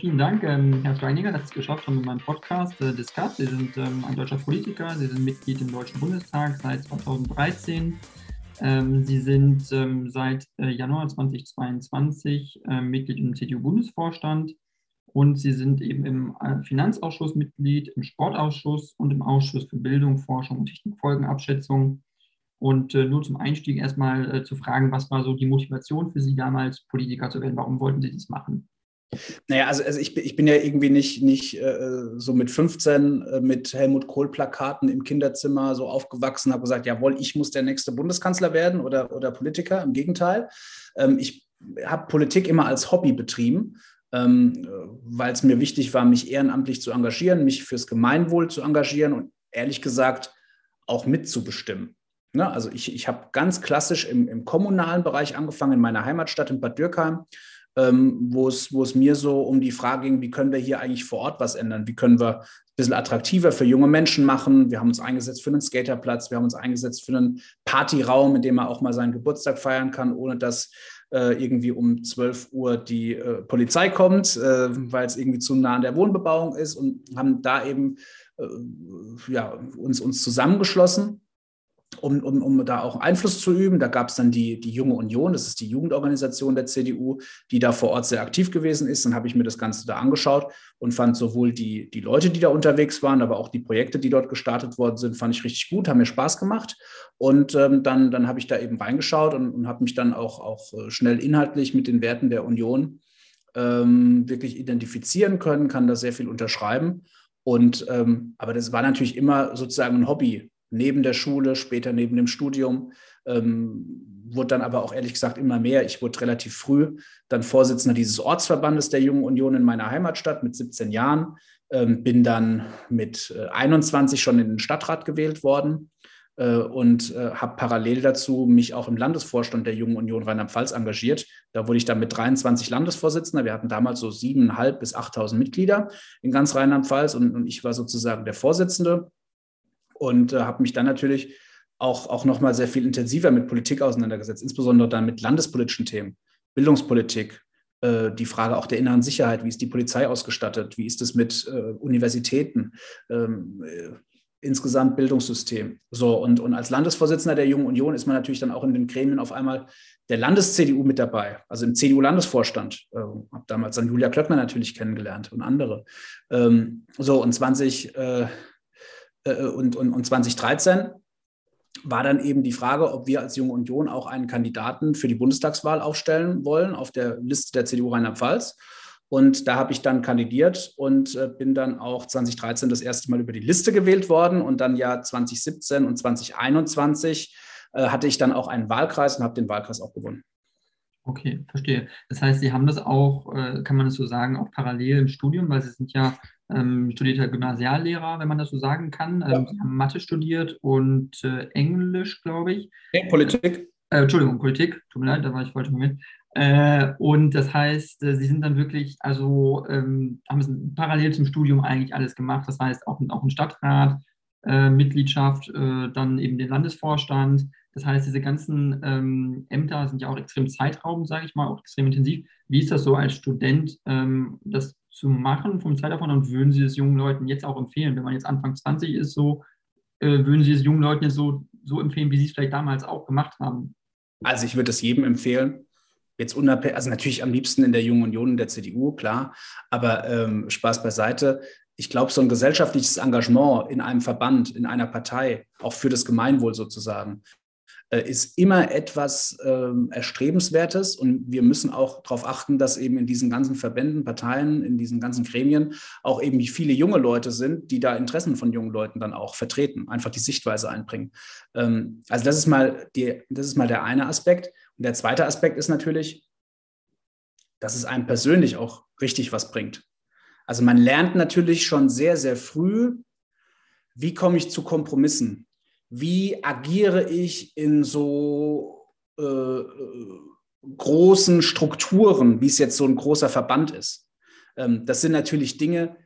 Vielen Dank, ähm, Herr Steininger, dass Sie es geschafft haben mit meinem Podcast äh, Discuss. Sie sind ähm, ein deutscher Politiker, Sie sind Mitglied im Deutschen Bundestag seit 2013. Ähm, Sie sind ähm, seit äh, Januar 2022 äh, Mitglied im CDU-Bundesvorstand und Sie sind eben im äh, Finanzausschuss Mitglied, im Sportausschuss und im Ausschuss für Bildung, Forschung und Technikfolgenabschätzung. Und äh, nur zum Einstieg erstmal zu fragen, was war so die Motivation für Sie damals, Politiker zu werden? Warum wollten Sie das machen? Naja, also, also ich, ich bin ja irgendwie nicht, nicht äh, so mit 15 äh, mit Helmut Kohl-Plakaten im Kinderzimmer so aufgewachsen, habe gesagt, jawohl, ich muss der nächste Bundeskanzler werden oder, oder Politiker. Im Gegenteil. Ähm, ich habe Politik immer als Hobby betrieben, ähm, weil es mir wichtig war, mich ehrenamtlich zu engagieren, mich fürs Gemeinwohl zu engagieren und ehrlich gesagt auch mitzubestimmen. Ne? Also ich, ich habe ganz klassisch im, im kommunalen Bereich angefangen, in meiner Heimatstadt in Bad Dürkheim wo, es, wo es mir so um die Frage ging, wie können wir hier eigentlich vor Ort was ändern? Wie können wir ein bisschen attraktiver für junge Menschen machen? Wir haben uns eingesetzt für einen Skaterplatz, wir haben uns eingesetzt für einen Partyraum, in dem man auch mal seinen Geburtstag feiern kann, ohne dass äh, irgendwie um 12 Uhr die äh, Polizei kommt, äh, weil es irgendwie zu nah an der Wohnbebauung ist und haben da eben äh, ja, uns, uns zusammengeschlossen um, um, um da auch Einfluss zu üben. Da gab es dann die, die Junge Union, das ist die Jugendorganisation der CDU, die da vor Ort sehr aktiv gewesen ist. Dann habe ich mir das Ganze da angeschaut und fand sowohl die, die Leute, die da unterwegs waren, aber auch die Projekte, die dort gestartet worden sind, fand ich richtig gut, haben mir Spaß gemacht. Und ähm, dann, dann habe ich da eben reingeschaut und, und habe mich dann auch, auch äh, schnell inhaltlich mit den Werten der Union ähm, wirklich identifizieren können, kann da sehr viel unterschreiben. Und ähm, aber das war natürlich immer sozusagen ein Hobby neben der Schule, später neben dem Studium. Ähm, wurde dann aber auch ehrlich gesagt immer mehr. Ich wurde relativ früh dann Vorsitzender dieses Ortsverbandes der Jungen Union in meiner Heimatstadt mit 17 Jahren. Ähm, bin dann mit äh, 21 schon in den Stadtrat gewählt worden äh, und äh, habe parallel dazu mich auch im Landesvorstand der Jungen Union Rheinland-Pfalz engagiert. Da wurde ich dann mit 23 Landesvorsitzender. Wir hatten damals so 7.500 bis 8.000 Mitglieder in ganz Rheinland-Pfalz und, und ich war sozusagen der Vorsitzende und äh, habe mich dann natürlich auch, auch nochmal sehr viel intensiver mit Politik auseinandergesetzt, insbesondere dann mit landespolitischen Themen, Bildungspolitik, äh, die Frage auch der inneren Sicherheit, wie ist die Polizei ausgestattet, wie ist es mit äh, Universitäten, ähm, äh, insgesamt Bildungssystem. So, und, und als Landesvorsitzender der Jungen Union ist man natürlich dann auch in den Gremien auf einmal der Landes-CDU mit dabei, also im CDU-Landesvorstand. Äh, habe damals dann Julia Klöckner natürlich kennengelernt und andere. Ähm, so, und 20, äh, äh, und, und, und 2013 war dann eben die Frage, ob wir als Junge Union auch einen Kandidaten für die Bundestagswahl aufstellen wollen auf der Liste der CDU Rheinland-Pfalz. Und da habe ich dann kandidiert und äh, bin dann auch 2013 das erste Mal über die Liste gewählt worden. Und dann ja 2017 und 2021 äh, hatte ich dann auch einen Wahlkreis und habe den Wahlkreis auch gewonnen. Okay, verstehe. Das heißt, Sie haben das auch, äh, kann man das so sagen, auch parallel im Studium, weil Sie sind ja ähm, studierter Gymnasiallehrer, wenn man das so sagen kann. Ähm, Sie haben Mathe studiert und äh, Englisch, glaube ich. Nee, Politik. Äh, Entschuldigung, Politik. Tut mir leid, da war ich falsch mit. Äh, und das heißt, äh, Sie sind dann wirklich, also ähm, haben es parallel zum Studium eigentlich alles gemacht. Das heißt, auch, auch ein Stadtrat, äh, Mitgliedschaft, äh, dann eben den Landesvorstand. Das heißt, diese ganzen ähm, Ämter sind ja auch extrem zeitraubend, sage ich mal, auch extrem intensiv. Wie ist das so als Student, ähm, das zu machen vom Zeitaufwand und würden Sie es jungen Leuten jetzt auch empfehlen, wenn man jetzt Anfang 20 ist, so äh, würden Sie es jungen Leuten jetzt so, so empfehlen, wie Sie es vielleicht damals auch gemacht haben? Also ich würde das jedem empfehlen. Jetzt unabhängig, also natürlich am liebsten in der Jungen Union, in der CDU, klar, aber ähm, Spaß beiseite. Ich glaube, so ein gesellschaftliches Engagement in einem Verband, in einer Partei, auch für das Gemeinwohl sozusagen, ist immer etwas äh, Erstrebenswertes und wir müssen auch darauf achten, dass eben in diesen ganzen Verbänden, Parteien, in diesen ganzen Gremien auch eben viele junge Leute sind, die da Interessen von jungen Leuten dann auch vertreten, einfach die Sichtweise einbringen. Ähm, also das ist mal die, das ist mal der eine Aspekt. Und der zweite Aspekt ist natürlich, dass es einem persönlich auch richtig was bringt. Also man lernt natürlich schon sehr, sehr früh, wie komme ich zu Kompromissen? Wie agiere ich in so äh, großen Strukturen, wie es jetzt so ein großer Verband ist. Ähm, das sind natürlich Dinge,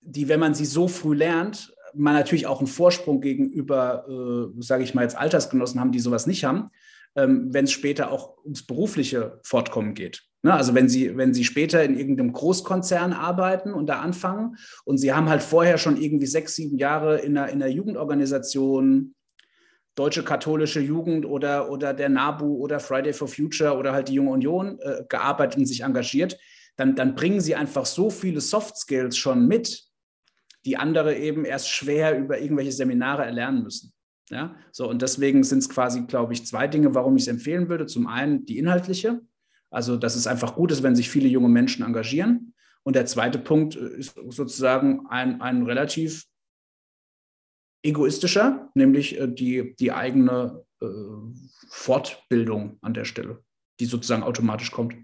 die, wenn man sie so früh lernt, man natürlich auch einen Vorsprung gegenüber, äh, sage ich mal jetzt Altersgenossen haben, die sowas nicht haben, ähm, wenn es später auch ums berufliche Fortkommen geht. Ne? Also wenn Sie, wenn Sie später in irgendeinem Großkonzern arbeiten und da anfangen und Sie haben halt vorher schon irgendwie sechs, sieben Jahre in einer, in einer Jugendorganisation, Deutsche Katholische Jugend oder, oder der NABU oder Friday for Future oder halt die Junge Union äh, gearbeitet und sich engagiert, dann, dann bringen Sie einfach so viele Soft Skills schon mit, die andere eben erst schwer über irgendwelche Seminare erlernen müssen. Ja, so und deswegen sind es quasi, glaube ich, zwei Dinge, warum ich es empfehlen würde. Zum einen die inhaltliche, also, dass es einfach gut ist, wenn sich viele junge Menschen engagieren. Und der zweite Punkt ist sozusagen ein, ein relativ egoistischer, nämlich äh, die, die eigene äh, Fortbildung an der Stelle, die sozusagen automatisch kommt.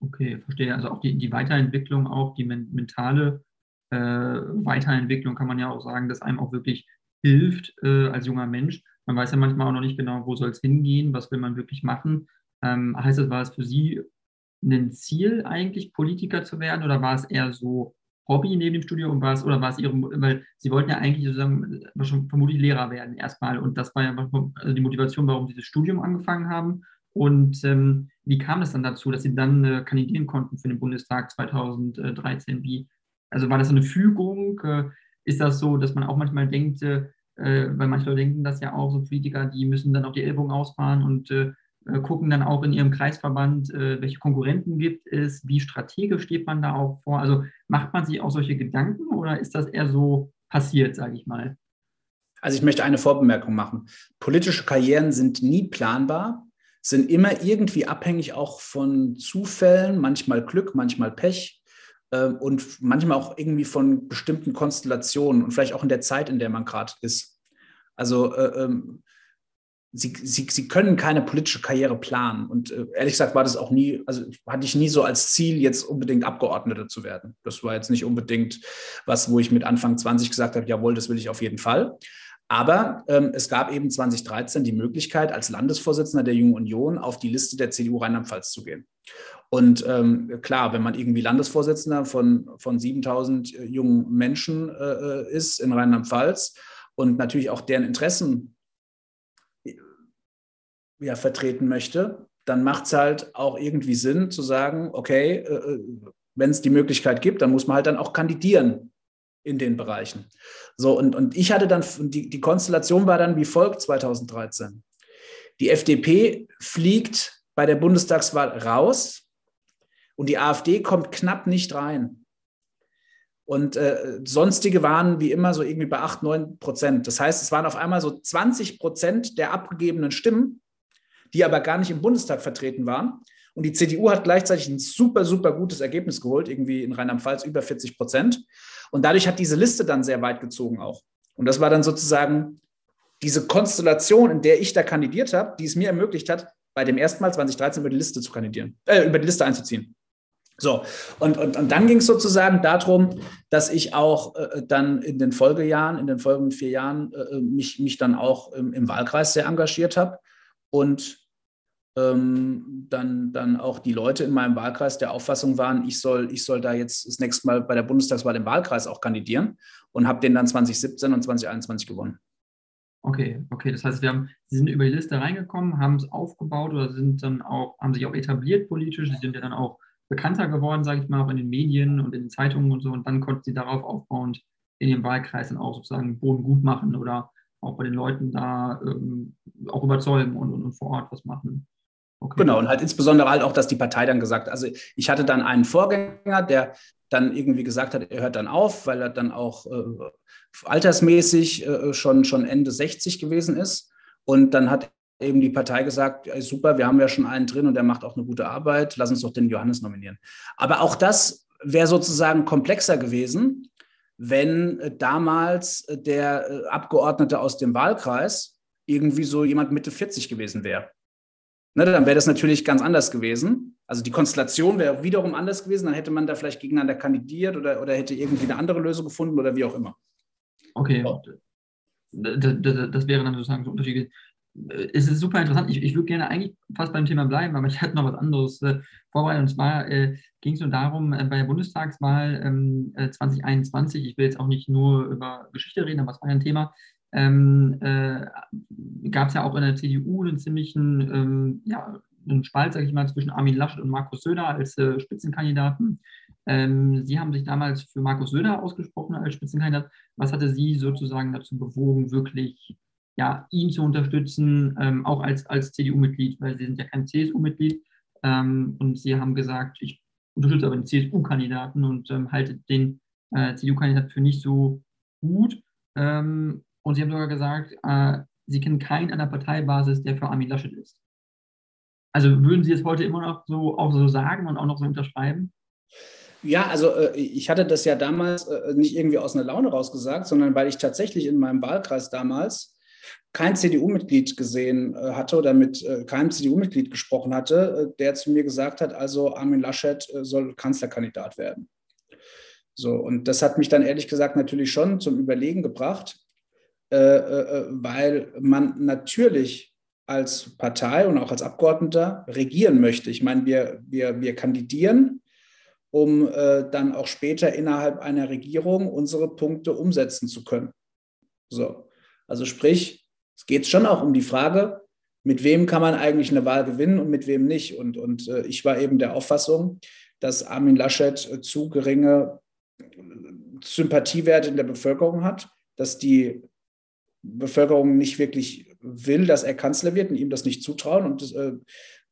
Okay, verstehe. Also auch die, die Weiterentwicklung, auch die mentale äh, Weiterentwicklung kann man ja auch sagen, dass einem auch wirklich hilft äh, als junger Mensch. Man weiß ja manchmal auch noch nicht genau, wo soll es hingehen, was will man wirklich machen. Ähm, heißt das, war es für Sie ein Ziel, eigentlich Politiker zu werden oder war es eher so Hobby neben dem Studium war es, oder war es Ihre, weil Sie wollten ja eigentlich sozusagen schon vermutlich Lehrer werden erstmal und das war ja also die Motivation, warum Sie das Studium angefangen haben. Und ähm, wie kam es dann dazu, dass Sie dann äh, kandidieren konnten für den Bundestag 2013? Wie, also war das eine Fügung? Äh, ist das so, dass man auch manchmal denkt, äh, weil manche Leute denken das ja auch, so Politiker, die müssen dann auch die Ellbogen ausfahren und äh, äh, gucken dann auch in ihrem Kreisverband, äh, welche Konkurrenten gibt es, wie strategisch steht man da auch vor. Also macht man sich auch solche Gedanken oder ist das eher so passiert, sage ich mal? Also ich möchte eine Vorbemerkung machen. Politische Karrieren sind nie planbar, sind immer irgendwie abhängig auch von Zufällen, manchmal Glück, manchmal Pech äh, und manchmal auch irgendwie von bestimmten Konstellationen und vielleicht auch in der Zeit, in der man gerade ist. Also äh, ähm, Sie, sie, sie können keine politische Karriere planen. Und äh, ehrlich gesagt war das auch nie, also hatte ich nie so als Ziel, jetzt unbedingt Abgeordneter zu werden. Das war jetzt nicht unbedingt was, wo ich mit Anfang 20 gesagt habe, jawohl, das will ich auf jeden Fall. Aber ähm, es gab eben 2013 die Möglichkeit, als Landesvorsitzender der Jungen Union auf die Liste der CDU Rheinland-Pfalz zu gehen. Und ähm, klar, wenn man irgendwie Landesvorsitzender von, von 7000 äh, jungen Menschen äh, äh, ist in Rheinland-Pfalz und natürlich auch deren Interessen ja, vertreten möchte, dann macht es halt auch irgendwie Sinn zu sagen, okay, äh, äh wenn es die Möglichkeit gibt, dann muss man halt dann auch kandidieren in den Bereichen. So, und, und ich hatte dann, die, die Konstellation war dann wie folgt 2013. Die FDP fliegt bei der Bundestagswahl raus und die AfD kommt knapp nicht rein. Und äh, sonstige waren wie immer so irgendwie bei 8, 9 Prozent. Das heißt, es waren auf einmal so 20 Prozent der abgegebenen Stimmen die aber gar nicht im Bundestag vertreten waren. Und die CDU hat gleichzeitig ein super, super gutes Ergebnis geholt, irgendwie in Rheinland-Pfalz über 40 Prozent. Und dadurch hat diese Liste dann sehr weit gezogen auch. Und das war dann sozusagen diese Konstellation, in der ich da kandidiert habe, die es mir ermöglicht hat, bei dem ersten Mal 2013 über die Liste zu kandidieren, äh, über die Liste einzuziehen. So, und, und, und dann ging es sozusagen darum, dass ich auch äh, dann in den Folgejahren, in den folgenden vier Jahren, äh, mich, mich dann auch im, im Wahlkreis sehr engagiert habe und ähm, dann, dann auch die Leute in meinem Wahlkreis der Auffassung waren, ich soll, ich soll da jetzt das nächste Mal bei der Bundestagswahl im Wahlkreis auch kandidieren und habe den dann 2017 und 2021 gewonnen. Okay, okay. Das heißt, wir haben, Sie sind über die Liste reingekommen, haben es aufgebaut oder sind dann auch, haben sich auch etabliert politisch. Sie sind ja dann auch bekannter geworden, sage ich mal, auch in den Medien und in den Zeitungen und so. Und dann konnten Sie darauf aufbauend in Ihrem Wahlkreis dann auch sozusagen Boden gut machen oder auch bei den Leuten da ähm, auch überzeugen und, und, und, vor Ort was machen. Okay. Genau, und halt insbesondere halt auch, dass die Partei dann gesagt, also ich hatte dann einen Vorgänger, der dann irgendwie gesagt hat, er hört dann auf, weil er dann auch äh, altersmäßig äh, schon, schon Ende 60 gewesen ist. Und dann hat eben die Partei gesagt, ja, super, wir haben ja schon einen drin und der macht auch eine gute Arbeit, lass uns doch den Johannes nominieren. Aber auch das wäre sozusagen komplexer gewesen, wenn äh, damals der äh, Abgeordnete aus dem Wahlkreis irgendwie so jemand Mitte 40 gewesen wäre. Ne, dann wäre das natürlich ganz anders gewesen. Also die Konstellation wäre wiederum anders gewesen. Dann hätte man da vielleicht gegeneinander kandidiert oder, oder hätte irgendwie eine andere Lösung gefunden oder wie auch immer. Okay. Das, das, das wäre dann sozusagen so Unterschied es ist super interessant. Ich, ich würde gerne eigentlich fast beim Thema bleiben, aber ich hatte noch was anderes äh, vorbereitet. Und zwar äh, ging es nur darum, äh, bei der Bundestagswahl ähm, 2021, äh, ich will jetzt auch nicht nur über Geschichte reden, aber es war ja ein Thema, ähm, äh, gab es ja auch in der CDU einen ziemlichen ähm, ja, einen Spalt, sage ich mal, zwischen Armin Laschet und Markus Söder als äh, Spitzenkandidaten. Ähm, Sie haben sich damals für Markus Söder ausgesprochen als Spitzenkandidat. Was hatte Sie sozusagen dazu bewogen, wirklich ja, ihn zu unterstützen, ähm, auch als, als CDU-Mitglied, weil Sie sind ja kein CSU-Mitglied. Ähm, und Sie haben gesagt, ich unterstütze aber den CSU-Kandidaten und ähm, halte den äh, CDU-Kandidaten für nicht so gut. Ähm, und Sie haben sogar gesagt, äh, Sie kennen keinen an der Parteibasis, der für Armin Laschet ist. Also würden Sie es heute immer noch so auch so sagen und auch noch so unterschreiben? Ja, also äh, ich hatte das ja damals äh, nicht irgendwie aus einer Laune rausgesagt, sondern weil ich tatsächlich in meinem Wahlkreis damals kein CDU-Mitglied gesehen äh, hatte oder mit äh, keinem CDU-Mitglied gesprochen hatte, äh, der zu mir gesagt hat, also Armin Laschet soll Kanzlerkandidat werden. So, und das hat mich dann ehrlich gesagt natürlich schon zum Überlegen gebracht, weil man natürlich als Partei und auch als Abgeordneter regieren möchte. Ich meine, wir, wir, wir kandidieren, um dann auch später innerhalb einer Regierung unsere Punkte umsetzen zu können. So, also sprich, es geht schon auch um die Frage, mit wem kann man eigentlich eine Wahl gewinnen und mit wem nicht. Und, und äh, ich war eben der Auffassung, dass Armin Laschet äh, zu geringe äh, Sympathiewerte in der Bevölkerung hat, dass die Bevölkerung nicht wirklich will, dass er Kanzler wird und ihm das nicht zutrauen. Und äh,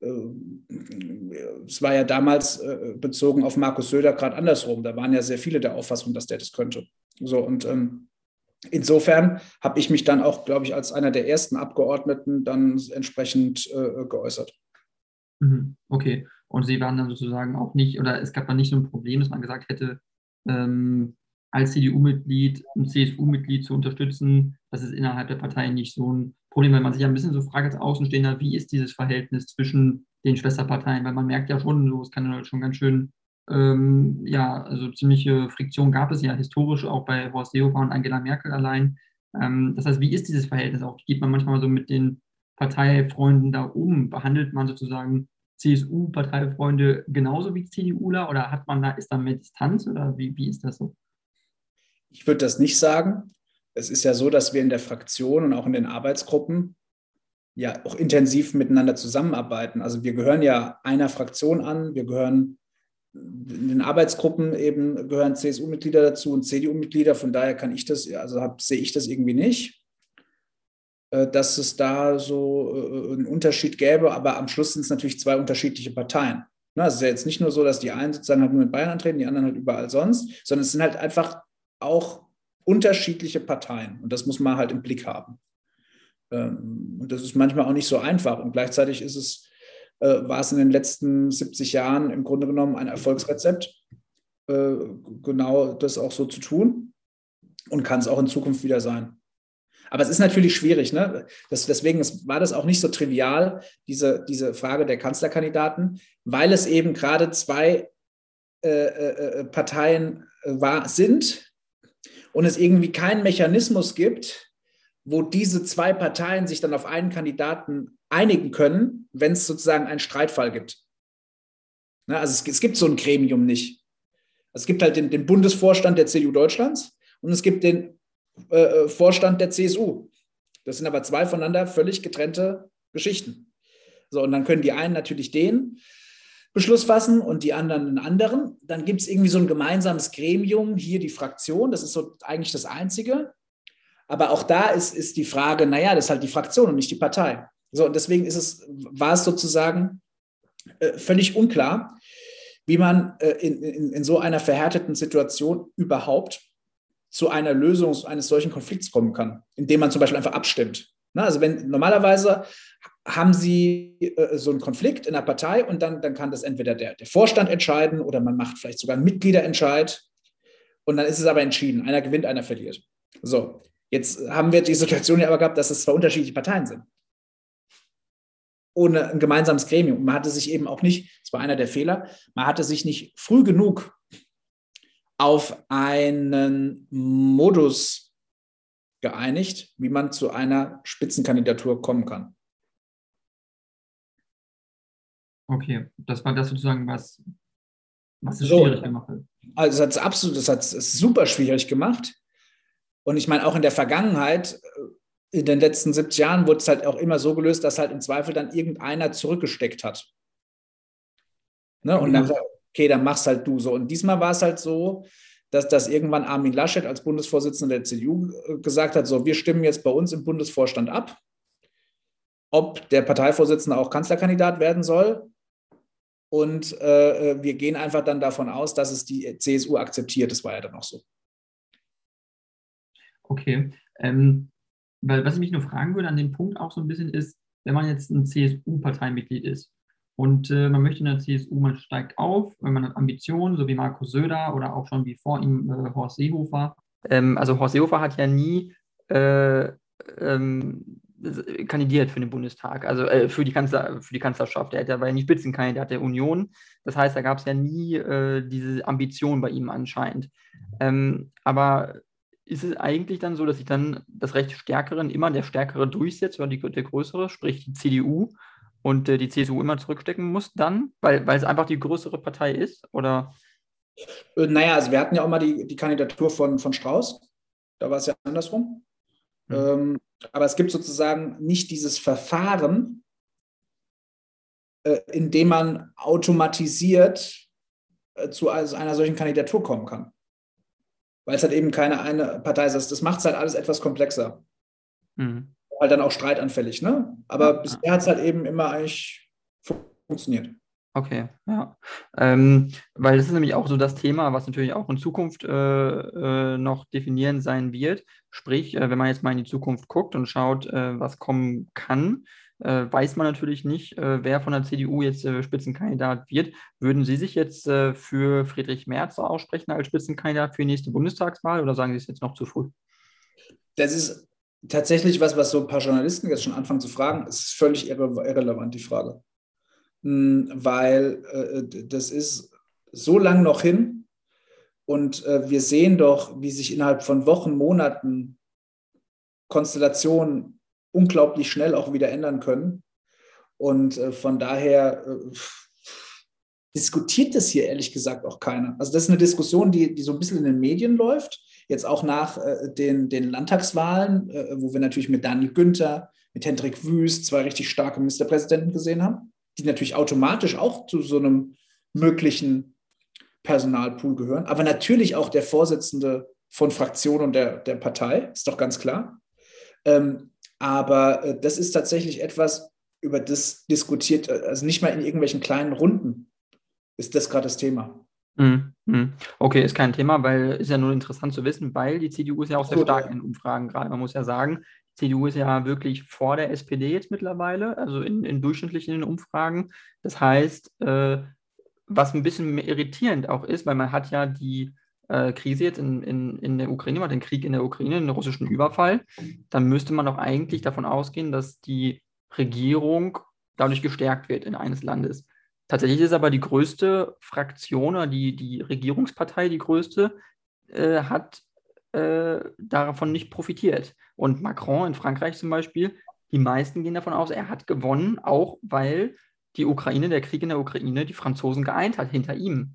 äh, es war ja damals bezogen auf Markus Söder gerade andersrum. Da waren ja sehr viele der Auffassung, dass der das könnte. So und ähm, Insofern habe ich mich dann auch, glaube ich, als einer der ersten Abgeordneten dann entsprechend äh, geäußert. Mhm. Okay. Und Sie waren dann sozusagen auch nicht, oder es gab dann nicht so ein Problem, dass man gesagt hätte, ähm, als CDU-Mitglied ein CSU-Mitglied zu unterstützen, das ist innerhalb der Partei nicht so ein Problem, weil man sich ja ein bisschen so fragt als Außenstehender, wie ist dieses Verhältnis zwischen den Schwesterparteien, weil man merkt ja schon, so, es kann schon ganz schön ähm, ja, also ziemliche Friktion gab es ja historisch auch bei Horst Seehofer und Angela Merkel allein. Ähm, das heißt, wie ist dieses Verhältnis auch? Geht man manchmal so mit den Parteifreunden da um? Behandelt man sozusagen CSU-Parteifreunde genauso wie CDUler oder hat man da, ist da mehr Distanz oder wie, wie ist das so? Ich würde das nicht sagen. Es ist ja so, dass wir in der Fraktion und auch in den Arbeitsgruppen ja auch intensiv miteinander zusammenarbeiten. Also wir gehören ja einer Fraktion an, wir gehören in den Arbeitsgruppen eben gehören CSU-Mitglieder dazu und CDU-Mitglieder. Von daher kann ich das, also sehe ich das irgendwie nicht, äh, dass es da so äh, einen Unterschied gäbe. Aber am Schluss sind es natürlich zwei unterschiedliche Parteien. Ne, es ist ja jetzt nicht nur so, dass die einen sozusagen halt nur in Bayern antreten, die anderen halt überall sonst, sondern es sind halt einfach auch unterschiedliche Parteien. Und das muss man halt im Blick haben. Ähm, und das ist manchmal auch nicht so einfach. Und gleichzeitig ist es äh, war es in den letzten 70 Jahren im Grunde genommen ein Erfolgsrezept, äh, genau das auch so zu tun und kann es auch in Zukunft wieder sein. Aber es ist natürlich schwierig. Ne? Das, deswegen war das auch nicht so trivial, diese, diese Frage der Kanzlerkandidaten, weil es eben gerade zwei äh, äh, äh Parteien war, sind und es irgendwie keinen Mechanismus gibt, wo diese zwei Parteien sich dann auf einen Kandidaten einigen können, wenn es sozusagen einen Streitfall gibt. Ne, also es, es, gibt so ein Gremium nicht. Es gibt halt den, den Bundesvorstand der CDU Deutschlands und es gibt den äh, äh Vorstand der CSU. Das sind aber zwei voneinander völlig getrennte Geschichten. So, und dann können die einen natürlich den Beschluss fassen und die anderen einen anderen. Dann gibt es irgendwie so ein gemeinsames Gremium, hier die Fraktion, das ist so eigentlich das Einzige. Aber auch da ist, ist die Frage, naja, das ist halt die Fraktion und nicht die Partei. So, und deswegen ist es, war es sozusagen äh, völlig unklar, wie man äh, in, in, in so einer verhärteten Situation überhaupt zu einer Lösung eines solchen Konflikts kommen kann, indem man zum Beispiel einfach abstimmt. Na, also wenn normalerweise haben Sie äh, so einen Konflikt in der Partei und dann, dann kann das entweder der, der Vorstand entscheiden oder man macht vielleicht sogar einen Mitgliederentscheid und dann ist es aber entschieden. Einer gewinnt, einer verliert. So, jetzt haben wir die Situation ja aber gehabt, dass es zwei unterschiedliche Parteien sind. Ohne ein gemeinsames Gremium. Man hatte sich eben auch nicht, das war einer der Fehler, man hatte sich nicht früh genug auf einen Modus geeinigt, wie man zu einer Spitzenkandidatur kommen kann. Okay, das war das sozusagen, was, was es so, schwierig gemacht hat. Also es hat es absolut, das hat es super schwierig gemacht. Und ich meine, auch in der Vergangenheit, äh, in den letzten 70 Jahren, wurde es halt auch immer so gelöst, dass halt im Zweifel dann irgendeiner zurückgesteckt hat. Ne? Und mhm. dann, okay, dann mach's halt du so. Und diesmal war es halt so, dass, dass irgendwann Armin Laschet als Bundesvorsitzender der CDU äh, gesagt hat, so, wir stimmen jetzt bei uns im Bundesvorstand ab, ob der Parteivorsitzende auch Kanzlerkandidat werden soll. Und äh, äh, wir gehen einfach dann davon aus, dass es die CSU akzeptiert. Das war ja dann auch so. Okay. Ähm, weil was ich mich nur fragen würde an dem Punkt auch so ein bisschen ist, wenn man jetzt ein CSU-Parteimitglied ist und äh, man möchte in der CSU, man steigt auf, wenn man hat Ambitionen, so wie Markus Söder oder auch schon wie vor ihm äh, Horst Seehofer. Ähm, also Horst Seehofer hat ja nie äh, ähm, kandidiert für den Bundestag, also äh, für, die Kanzler, für die Kanzlerschaft. Er war ja nicht Spitzenkandidat der Union. Das heißt, da gab es ja nie äh, diese Ambition bei ihm anscheinend. Ähm, aber ist es eigentlich dann so, dass sich dann das Recht Stärkeren immer der Stärkere durchsetzt oder die, der Größere, sprich die CDU und äh, die CSU immer zurückstecken muss dann, weil, weil es einfach die größere Partei ist? Oder? Äh, naja, also wir hatten ja auch mal die, die Kandidatur von, von Strauß. Da war es ja andersrum. Mhm. Ähm, aber es gibt sozusagen nicht dieses Verfahren, äh, in dem man automatisiert äh, zu also einer solchen Kandidatur kommen kann. Weil es halt eben keine eine Partei ist. Das macht es halt alles etwas komplexer. Mhm. Halt dann auch streitanfällig, ne? Aber ja, bisher hat es halt eben immer eigentlich funktioniert. Okay, ja. Ähm, weil das ist nämlich auch so das Thema, was natürlich auch in Zukunft äh, äh, noch definierend sein wird. Sprich, äh, wenn man jetzt mal in die Zukunft guckt und schaut, äh, was kommen kann, weiß man natürlich nicht, äh, wer von der CDU jetzt Spitzenkandidat wird. Würden Sie sich jetzt für Friedrich Merz aussprechen als Spitzenkandidat für die nächste Bundestagswahl oder sagen Sie es jetzt noch zu früh? Das ist tatsächlich was, was so ein paar Journalisten jetzt schon anfangen zu fragen. Es ist völlig irre irrelevant, die Frage. Hm, weil äh, das ist so lang noch hin und äh, wir sehen doch, wie sich innerhalb von Wochen, Monaten Konstellationen unglaublich schnell auch wieder ändern können. Und äh, von daher diskutiert das hier ehrlich gesagt auch keiner. Also das ist eine Diskussion, die, die so ein bisschen in den Medien läuft, jetzt auch nach äh, den, den Landtagswahlen, äh, wo wir natürlich mit Daniel Günther, mit Hendrik Wüst zwei richtig starke Ministerpräsidenten gesehen haben die natürlich automatisch auch zu so einem möglichen Personalpool gehören, aber natürlich auch der Vorsitzende von Fraktion und der, der Partei, ist doch ganz klar. Ähm, aber äh, das ist tatsächlich etwas, über das diskutiert, äh, also nicht mal in irgendwelchen kleinen Runden ist das gerade das Thema. Mhm, mhm. Okay, ist kein Thema, weil ist ja nur interessant zu wissen, weil die CDU ist ja auch sehr stark in Umfragen gerade. Man muss ja sagen, CDU ist ja wirklich vor der SPD jetzt mittlerweile, also in, in durchschnittlichen Umfragen. Das heißt, äh, was ein bisschen irritierend auch ist, weil man hat ja die äh, Krise jetzt in, in, in der Ukraine, hat den Krieg in der Ukraine, den russischen Überfall, dann müsste man doch eigentlich davon ausgehen, dass die Regierung dadurch gestärkt wird in eines Landes. Tatsächlich ist aber die größte Fraktion oder die, die Regierungspartei, die größte, äh, hat äh, davon nicht profitiert. Und Macron in Frankreich zum Beispiel, die meisten gehen davon aus, er hat gewonnen, auch weil die Ukraine, der Krieg in der Ukraine, die Franzosen geeint hat hinter ihm,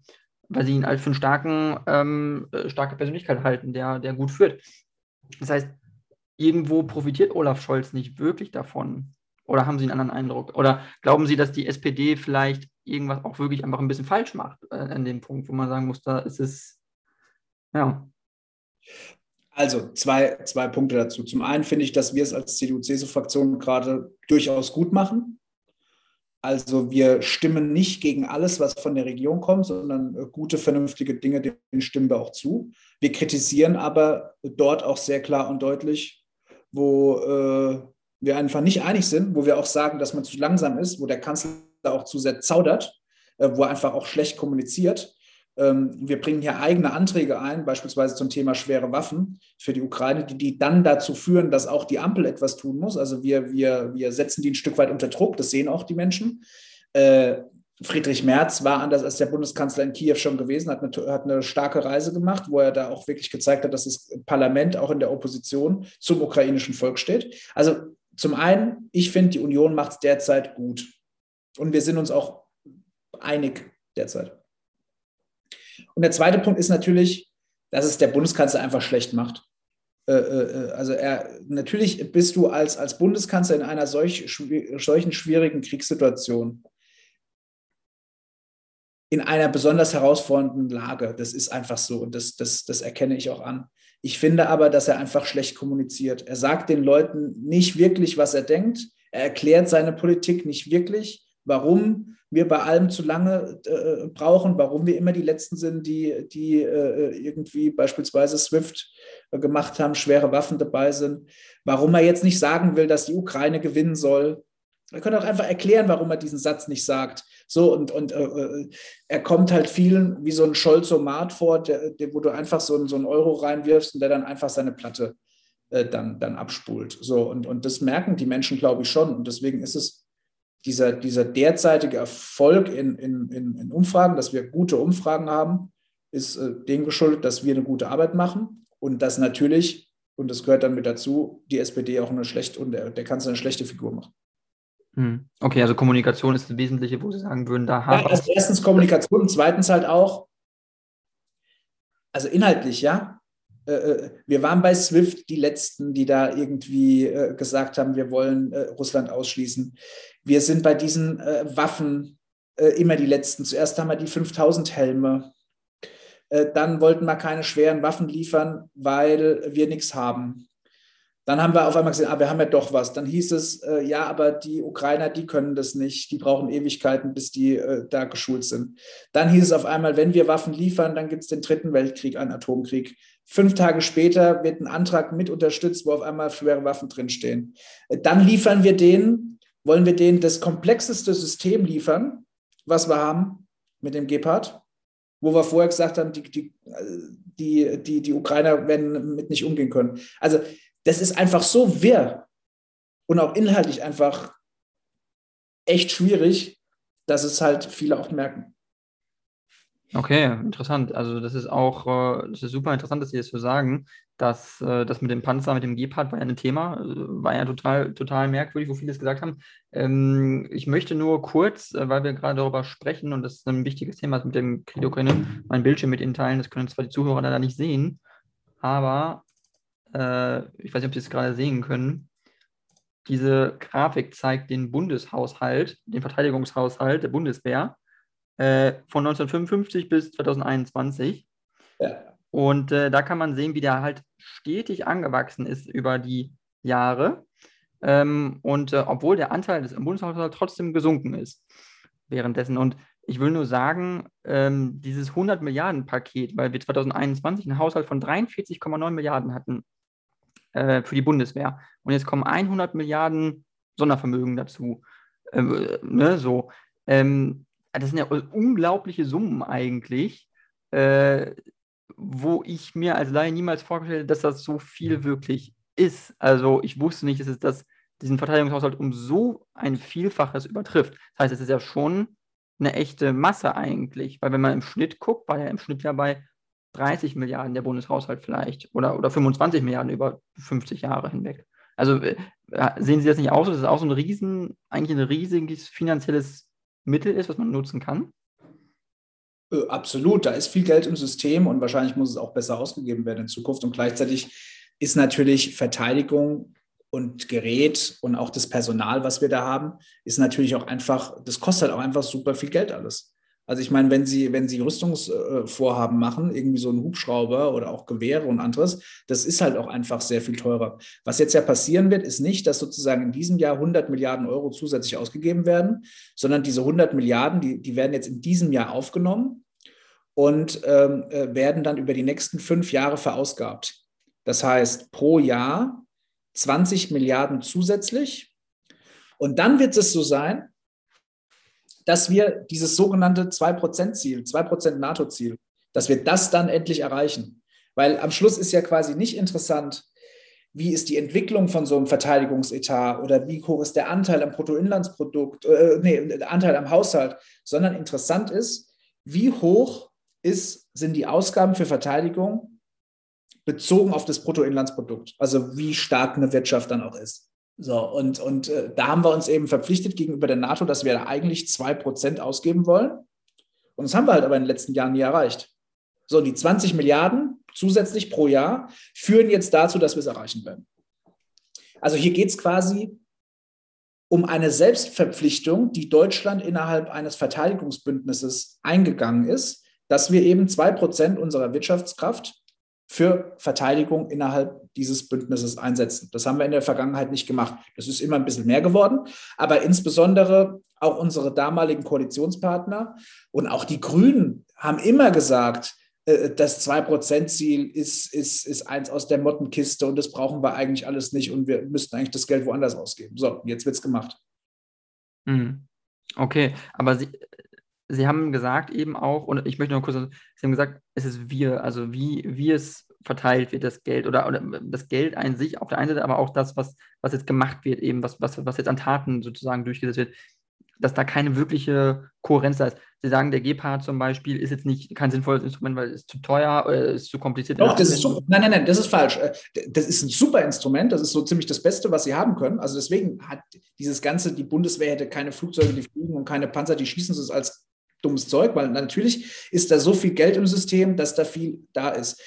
weil sie ihn als für starken, ähm, äh, starke Persönlichkeit halten, der, der gut führt. Das heißt, irgendwo profitiert Olaf Scholz nicht wirklich davon. Oder haben Sie einen anderen Eindruck? Oder glauben Sie, dass die SPD vielleicht irgendwas auch wirklich einfach ein bisschen falsch macht äh, an dem Punkt, wo man sagen muss, da ist es, ja. Also zwei, zwei Punkte dazu. Zum einen finde ich, dass wir es als CDU-CSU-Fraktion gerade durchaus gut machen. Also wir stimmen nicht gegen alles, was von der Regierung kommt, sondern äh, gute, vernünftige Dinge, denen stimmen wir auch zu. Wir kritisieren aber dort auch sehr klar und deutlich, wo äh, wir einfach nicht einig sind, wo wir auch sagen, dass man zu langsam ist, wo der Kanzler auch zu sehr zaudert, äh, wo er einfach auch schlecht kommuniziert. Ähm, wir bringen hier eigene Anträge ein, beispielsweise zum Thema schwere Waffen für die Ukraine, die, die dann dazu führen, dass auch die Ampel etwas tun muss. Also wir, wir, wir setzen die ein Stück weit unter Druck, das sehen auch die Menschen. Äh, Friedrich Merz war anders als der Bundeskanzler in Kiew schon gewesen, hat eine, hat eine starke Reise gemacht, wo er da auch wirklich gezeigt hat, dass das Parlament auch in der Opposition zum ukrainischen Volk steht. Also zum einen, ich finde, die Union macht es derzeit gut. Und wir sind uns auch einig derzeit. Und der zweite Punkt ist natürlich, dass es der Bundeskanzler einfach schlecht macht. Äh, äh, äh, also er, natürlich bist du als, als Bundeskanzler in einer solch, solchen schwierigen Kriegssituation in einer besonders herausfordernden Lage. Das ist einfach so und das, das, das erkenne ich auch an. Ich finde aber, dass er einfach schlecht kommuniziert. Er sagt den Leuten nicht wirklich, was er denkt. Er erklärt seine Politik nicht wirklich, warum wir bei allem zu lange äh, brauchen, warum wir immer die Letzten sind, die, die äh, irgendwie beispielsweise SWIFT äh, gemacht haben, schwere Waffen dabei sind, warum er jetzt nicht sagen will, dass die Ukraine gewinnen soll. Er könnte auch einfach erklären, warum er diesen Satz nicht sagt. So, und, und äh, äh er kommt halt vielen wie so ein Scholzomat vor, der, der, wo du einfach so, so einen Euro reinwirfst und der dann einfach seine Platte äh, dann, dann abspult. So, und, und das merken die Menschen, glaube ich, schon. Und deswegen ist es dieser, dieser derzeitige Erfolg in, in, in, in, Umfragen, dass wir gute Umfragen haben, ist äh, dem geschuldet, dass wir eine gute Arbeit machen und dass natürlich, und das gehört dann mit dazu, die SPD auch eine schlechte und der, der Kanzler eine schlechte Figur macht. Hm. Okay, also Kommunikation ist das Wesentliche, wo Sie sagen würden, da haben. Ja, also erstens Kommunikation und zweitens halt auch, also inhaltlich, ja, äh, äh, wir waren bei SWIFT die Letzten, die da irgendwie äh, gesagt haben, wir wollen Russland ausschließen. Wir sind bei diesen Waffen immer die Letzten. Zuerst haben wir die 5000 Helme. Dann wollten wir keine schweren Waffen liefern, weil wir nichts haben. Dann haben wir auf einmal gesehen, ah, wir haben ja doch was. Dann hieß es, äh, ja, aber die Ukrainer, die können das nicht. Die brauchen Ewigkeiten, bis die äh, da geschult sind. Dann hieß es auf einmal, wenn wir Waffen liefern, dann gibt es den dritten Weltkrieg, einen Atomkrieg. Fünf Tage später wird ein Antrag mit unterstützt, wo auf einmal schwere Waffen drinstehen. Äh, dann liefern wir denen, wollen wir denen das komplexeste System liefern, was wir haben mit dem Gepard, wo wir vorher gesagt haben, die, die, die, die, die Ukrainer werden mit nicht umgehen können. Also das ist einfach so wirr und auch inhaltlich einfach echt schwierig, dass es halt viele auch merken. Okay, interessant. Also das ist auch, äh, das ist super interessant, dass Sie das so sagen, dass äh, das mit dem Panzer, mit dem Gepard war ja ein Thema, äh, war ja total, total merkwürdig, wo viele es gesagt haben. Ähm, ich möchte nur kurz, weil wir gerade darüber sprechen und das ist ein wichtiges Thema mit dem Krieg Ukraine, mein Bildschirm mit Ihnen teilen. Das können zwar die Zuhörer leider nicht sehen, aber äh, ich weiß nicht, ob Sie es gerade sehen können, diese Grafik zeigt den Bundeshaushalt, den Verteidigungshaushalt der Bundeswehr äh, von 1955 bis 2021. Ja. Und äh, da kann man sehen, wie der halt stetig angewachsen ist über die Jahre. Ähm, und äh, obwohl der Anteil des Bundeshaushalts trotzdem gesunken ist währenddessen. Und ich will nur sagen, ähm, dieses 100 Milliarden Paket, weil wir 2021 einen Haushalt von 43,9 Milliarden hatten, äh, für die Bundeswehr. Und jetzt kommen 100 Milliarden Sondervermögen dazu. Äh, ne, so. Ähm, das sind ja unglaubliche Summen eigentlich, äh, wo ich mir als Laie niemals vorgestellt hätte, dass das so viel wirklich ist. Also ich wusste nicht, dass es das, diesen Verteidigungshaushalt um so ein Vielfaches übertrifft. Das heißt, es ist ja schon eine echte Masse eigentlich, weil wenn man im Schnitt guckt, war ja im Schnitt ja bei 30 Milliarden der Bundeshaushalt vielleicht oder, oder 25 Milliarden über 50 Jahre hinweg. Also äh, sehen Sie das nicht aus, dass es auch so ein riesen, eigentlich ein riesiges finanzielles Mittel ist, was man nutzen kann? Äh, absolut, da ist viel Geld im System und wahrscheinlich muss es auch besser ausgegeben werden in Zukunft. Und gleichzeitig ist natürlich Verteidigung und Gerät und auch das Personal, was wir da haben, ist natürlich auch einfach, das kostet halt auch einfach super viel Geld alles. Also ich meine, wenn Sie, wenn Sie Rüstungsvorhaben machen, irgendwie so einen Hubschrauber oder auch Gewehre und anderes, das ist halt auch einfach sehr viel teurer. Was jetzt ja passieren wird, ist nicht, dass sozusagen in diesem Jahr 100 Milliarden Euro zusätzlich ausgegeben werden, sondern diese 100 Milliarden, die, die werden jetzt in diesem Jahr aufgenommen und ähm, äh, werden dann über die nächsten fünf Jahre verausgabt. Das heißt, pro Jahr 20 Milliarden zusätzlich. Und dann wird es so sein, dass wir dieses sogenannte 2%-Ziel, 2% NATO-Ziel, dass wir das dann endlich erreichen. Weil am Schluss ist ja quasi nicht interessant, wie ist die Entwicklung von so einem Verteidigungsetat oder wie hoch ist der Anteil am Bruttoinlandsprodukt, äh, nee, der Anteil am Haushalt, sondern interessant ist, wie hoch ist, sind die Ausgaben für Verteidigung bezogen auf das Bruttoinlandsprodukt, also wie stark eine Wirtschaft dann auch ist. So, und, und äh, da haben wir uns eben verpflichtet gegenüber der NATO, dass wir da eigentlich 2% ausgeben wollen. Und das haben wir halt aber in den letzten Jahren nie erreicht. So, die 20 Milliarden zusätzlich pro Jahr führen jetzt dazu, dass wir es erreichen werden. Also hier geht es quasi um eine Selbstverpflichtung, die Deutschland innerhalb eines Verteidigungsbündnisses eingegangen ist, dass wir eben 2% unserer Wirtschaftskraft für Verteidigung innerhalb dieses Bündnisses einsetzen. Das haben wir in der Vergangenheit nicht gemacht. Das ist immer ein bisschen mehr geworden, aber insbesondere auch unsere damaligen Koalitionspartner und auch die Grünen haben immer gesagt, äh, das 2-Prozent-Ziel ist, ist, ist eins aus der Mottenkiste und das brauchen wir eigentlich alles nicht und wir müssten eigentlich das Geld woanders ausgeben. So, jetzt wird es gemacht. Hm. Okay, aber Sie, Sie haben gesagt eben auch, und ich möchte noch kurz, Sie haben gesagt, es ist wir, also wie, wie es verteilt wird, das Geld oder, oder das Geld an sich auf der einen Seite, aber auch das, was, was jetzt gemacht wird, eben, was, was, was jetzt an Taten sozusagen durchgesetzt wird, dass da keine wirkliche Kohärenz da ist. Sie sagen, der Gepard zum Beispiel ist jetzt nicht kein sinnvolles Instrument, weil es zu teuer oder ist zu kompliziert. Doch, das ist super. Nein, nein, nein, das ist falsch. Äh, das ist ein super Instrument. Das ist so ziemlich das Beste, was sie haben können. Also deswegen hat dieses Ganze, die Bundeswehr hätte keine Flugzeuge, die fliegen und keine Panzer, die schießen. Das ist als dummes Zeug, weil natürlich ist da so viel Geld im System, dass da viel da ist.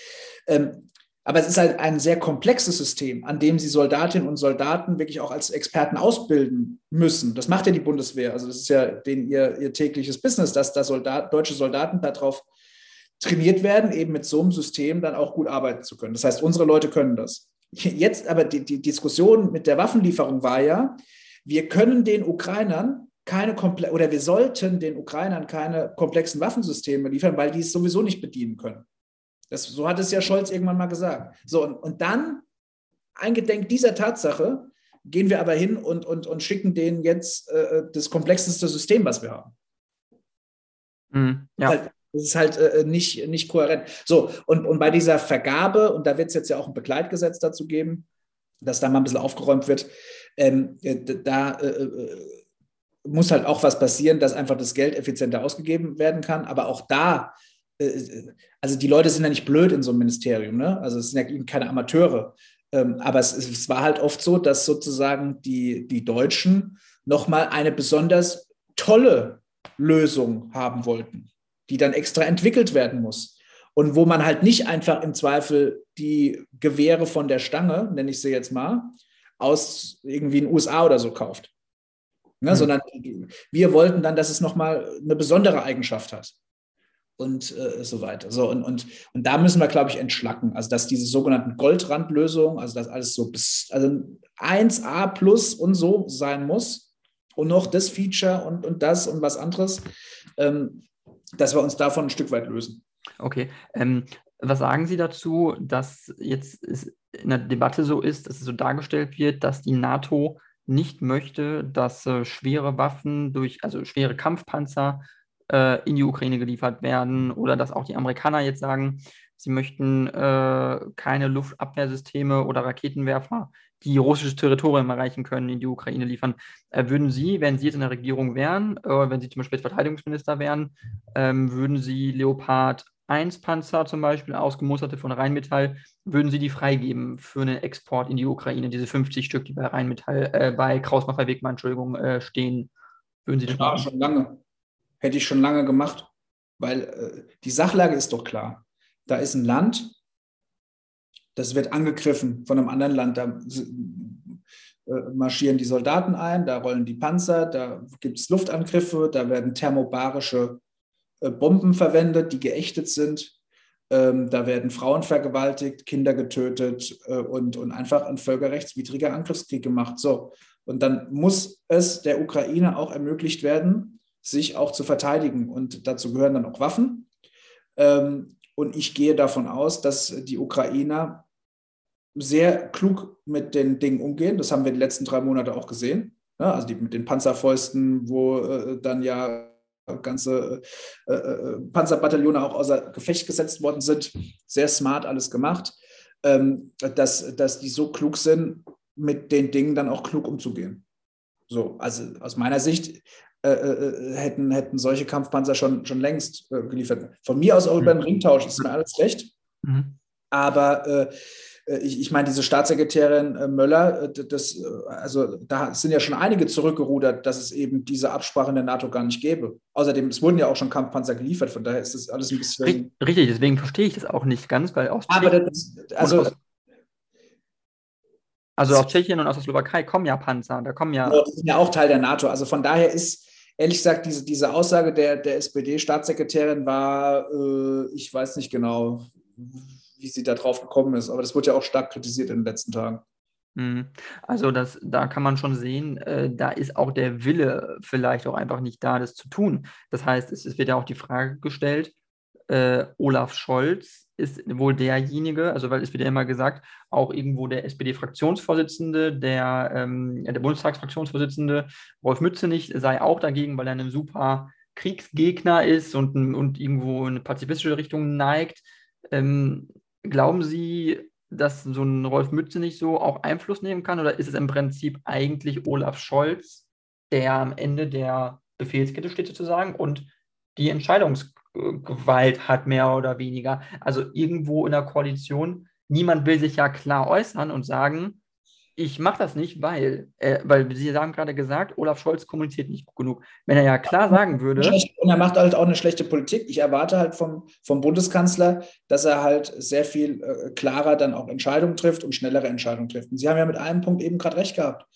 Ähm, aber es ist halt ein sehr komplexes System, an dem sie Soldatinnen und Soldaten wirklich auch als Experten ausbilden müssen. Das macht ja die Bundeswehr. Also das ist ja den, ihr, ihr tägliches Business, dass da Soldat, deutsche Soldaten darauf trainiert werden, eben mit so einem System dann auch gut arbeiten zu können. Das heißt, unsere Leute können das. Jetzt aber die, die Diskussion mit der Waffenlieferung war ja, wir können den Ukrainern keine komple oder wir sollten den Ukrainern keine komplexen Waffensysteme liefern, weil die es sowieso nicht bedienen können. Das, so hat es ja Scholz irgendwann mal gesagt. So, und, und dann, eingedenk dieser Tatsache, gehen wir aber hin und, und, und schicken denen jetzt äh, das komplexeste System, was wir haben. Mhm, ja. Halt, das ist halt äh, nicht, nicht kohärent. So, und, und bei dieser Vergabe, und da wird es jetzt ja auch ein Begleitgesetz dazu geben, dass da mal ein bisschen aufgeräumt wird, ähm, äh, da äh, äh muss halt auch was passieren, dass einfach das Geld effizienter ausgegeben werden kann. Aber auch da, äh, also die Leute sind ja nicht blöd in so einem Ministerium, ne? Also es sind ja keine Amateure. Ähm, aber es, es war halt oft so, dass sozusagen die, die Deutschen nochmal eine besonders tolle Lösung haben wollten, die dann extra entwickelt werden muss. Und wo man halt nicht einfach im Zweifel die Gewehre von der Stange, nenne ich sie jetzt mal, aus irgendwie den USA oder so kauft ne? mhm. sondern wir wollten dann, dass es nochmal eine besondere Eigenschaft hat und äh, so weiter. So, und, und, und da müssen wir, glaube ich, entschlacken. Also, dass diese sogenannten Goldrandlösungen, also dass alles so bis, also 1A plus und so sein muss und noch das Feature und, und das und was anderes, ähm, dass wir uns davon ein Stück weit lösen. Okay. Ähm, was sagen Sie dazu, dass jetzt in der Debatte so ist, dass es so dargestellt wird, dass die NATO nicht möchte, dass äh, schwere Waffen durch, also schwere Kampfpanzer äh, in die Ukraine geliefert werden oder dass auch die Amerikaner jetzt sagen, sie möchten äh, keine Luftabwehrsysteme oder Raketenwerfer, die russisches Territorium erreichen können, in die Ukraine liefern. Äh, würden Sie, wenn Sie jetzt in der Regierung wären, äh, wenn Sie zum Beispiel Verteidigungsminister wären, ähm, würden Sie Leopard 1 Panzer zum Beispiel, ausgemusterte von Rheinmetall, würden Sie die freigeben für einen Export in die Ukraine, diese 50 Stück, die bei Rheinmetall, äh, bei Krausmacher Wegmann, Entschuldigung, äh, stehen? Würden Sie das ja, machen? schon lange. Hätte ich schon lange gemacht, weil äh, die Sachlage ist doch klar. Da ist ein Land, das wird angegriffen von einem anderen Land. Da äh, marschieren die Soldaten ein, da rollen die Panzer, da gibt es Luftangriffe, da werden thermobarische Bomben verwendet, die geächtet sind. Ähm, da werden Frauen vergewaltigt, Kinder getötet äh, und, und einfach ein völkerrechtswidriger Angriffskrieg gemacht. So. Und dann muss es der Ukraine auch ermöglicht werden, sich auch zu verteidigen. Und dazu gehören dann auch Waffen. Ähm, und ich gehe davon aus, dass die Ukrainer sehr klug mit den Dingen umgehen. Das haben wir die letzten drei Monate auch gesehen. also die mit den Panzerfäusten, wo äh, dann ja ganze äh, äh, Panzerbataillone auch außer Gefecht gesetzt worden sind. Sehr smart alles gemacht, ähm, dass, dass die so klug sind, mit den Dingen dann auch klug umzugehen. So, also aus meiner Sicht äh, äh, hätten, hätten solche Kampfpanzer schon, schon längst äh, geliefert. Von mir aus auch mhm. über den Ringtausch ist mir alles recht. Mhm. Aber äh, äh, ich, ich meine, diese Staatssekretärin äh, Möller, äh, das, also da sind ja schon einige zurückgerudert, dass es eben diese Absprache in der NATO gar nicht gäbe. Außerdem, es wurden ja auch schon Kampfpanzer geliefert, von daher ist das alles ein bisschen. Richtig, deswegen verstehe ich das auch nicht ganz, weil aus Aber das, also. Aus, also aus Tschechien und aus der Slowakei kommen ja Panzer, da kommen ja. Die sind ja auch Teil der NATO. Also von daher ist, ehrlich gesagt, diese, diese Aussage der, der SPD-Staatssekretärin war, äh, ich weiß nicht genau, wie sie da drauf gekommen ist. Aber das wurde ja auch stark kritisiert in den letzten Tagen. Mhm. Also das, da kann man schon sehen, äh, da ist auch der Wille vielleicht auch einfach nicht da, das zu tun. Das heißt, es, es wird ja auch die Frage gestellt, äh, Olaf Scholz ist wohl derjenige, also weil es wird ja immer gesagt, auch irgendwo der SPD-Fraktionsvorsitzende, der, ähm, der Bundestagsfraktionsvorsitzende Wolf Mützenich sei auch dagegen, weil er ein super Kriegsgegner ist und, und irgendwo in eine pazifistische Richtung neigt. Ähm, Glauben Sie, dass so ein Rolf Mütze nicht so auch Einfluss nehmen kann? Oder ist es im Prinzip eigentlich Olaf Scholz, der am Ende der Befehlskette steht sozusagen und die Entscheidungsgewalt hat, mehr oder weniger? Also irgendwo in der Koalition, niemand will sich ja klar äußern und sagen, ich mache das nicht, weil, äh, weil Sie haben gerade gesagt, Olaf Scholz kommuniziert nicht genug. Wenn er ja klar sagen würde. Und er macht halt auch eine schlechte Politik. Ich erwarte halt vom, vom Bundeskanzler, dass er halt sehr viel äh, klarer dann auch Entscheidungen trifft und schnellere Entscheidungen trifft. Und Sie haben ja mit einem Punkt eben gerade recht gehabt.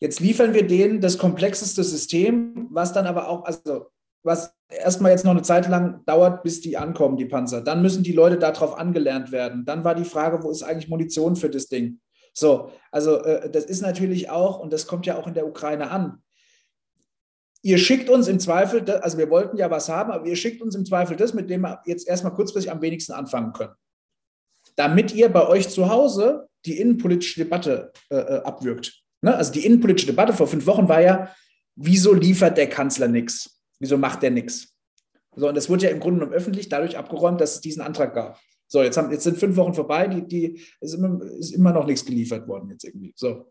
Jetzt liefern wir denen das komplexeste System, was dann aber auch, also was erstmal jetzt noch eine Zeit lang dauert, bis die ankommen, die Panzer. Dann müssen die Leute darauf angelernt werden. Dann war die Frage, wo ist eigentlich Munition für das Ding? So, also äh, das ist natürlich auch, und das kommt ja auch in der Ukraine an. Ihr schickt uns im Zweifel, also wir wollten ja was haben, aber ihr schickt uns im Zweifel das, mit dem wir jetzt erstmal kurzfristig am wenigsten anfangen können. Damit ihr bei euch zu Hause die innenpolitische Debatte äh, äh abwirkt. Ne? Also die innenpolitische Debatte vor fünf Wochen war ja, wieso liefert der Kanzler nichts? Wieso macht der nichts? So, und das wurde ja im Grunde genommen öffentlich dadurch abgeräumt, dass es diesen Antrag gab. So, jetzt, haben, jetzt sind fünf Wochen vorbei, die, die ist, immer, ist immer noch nichts geliefert worden jetzt irgendwie. So.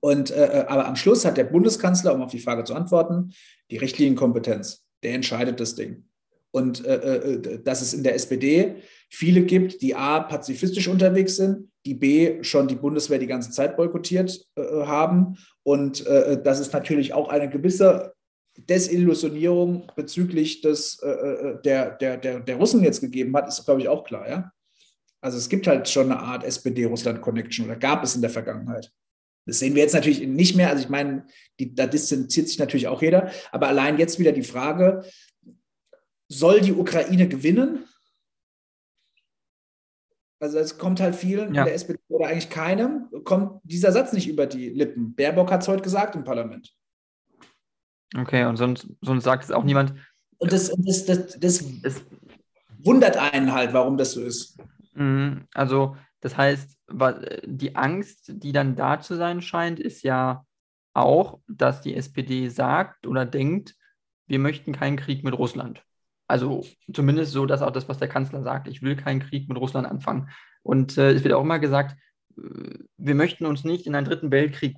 Und, äh, äh, aber am Schluss hat der Bundeskanzler, um auf die Frage zu antworten, die Richtlinienkompetenz. Der entscheidet das Ding. Und äh, äh, äh dass es in der SPD viele gibt, die A, pazifistisch unterwegs sind, die B, schon die Bundeswehr die ganze Zeit boykottiert äh, haben. Und dass es natürlich auch eine gewisse Desillusionierung bezüglich des, äh, äh, der, der, der, der Russen jetzt gegeben hat, ist, glaube ich, auch klar. Ja? Also es gibt halt schon eine Art SPD-Russland-Connection oder gab es in der Vergangenheit. Das sehen wir jetzt natürlich nicht mehr. Also ich meine, die, da distanziert sich natürlich auch jeder. Aber allein jetzt wieder die Frage, soll die Ukraine gewinnen? Also es kommt halt vielen ja. in der SPD oder eigentlich keinem, kommt dieser Satz nicht über die Lippen. Baerbock hat es heute gesagt im Parlament. Okay, und sonst, sonst sagt es auch niemand. Und das, das, das, das es, wundert einen halt, warum das so ist. Mhm, also, das heißt, die Angst, die dann da zu sein scheint, ist ja auch, dass die SPD sagt oder denkt, wir möchten keinen Krieg mit Russland. Also zumindest so, dass auch das, was der Kanzler sagt, ich will keinen Krieg mit Russland anfangen. Und äh, es wird auch immer gesagt, äh, wir möchten uns nicht in einen dritten Weltkrieg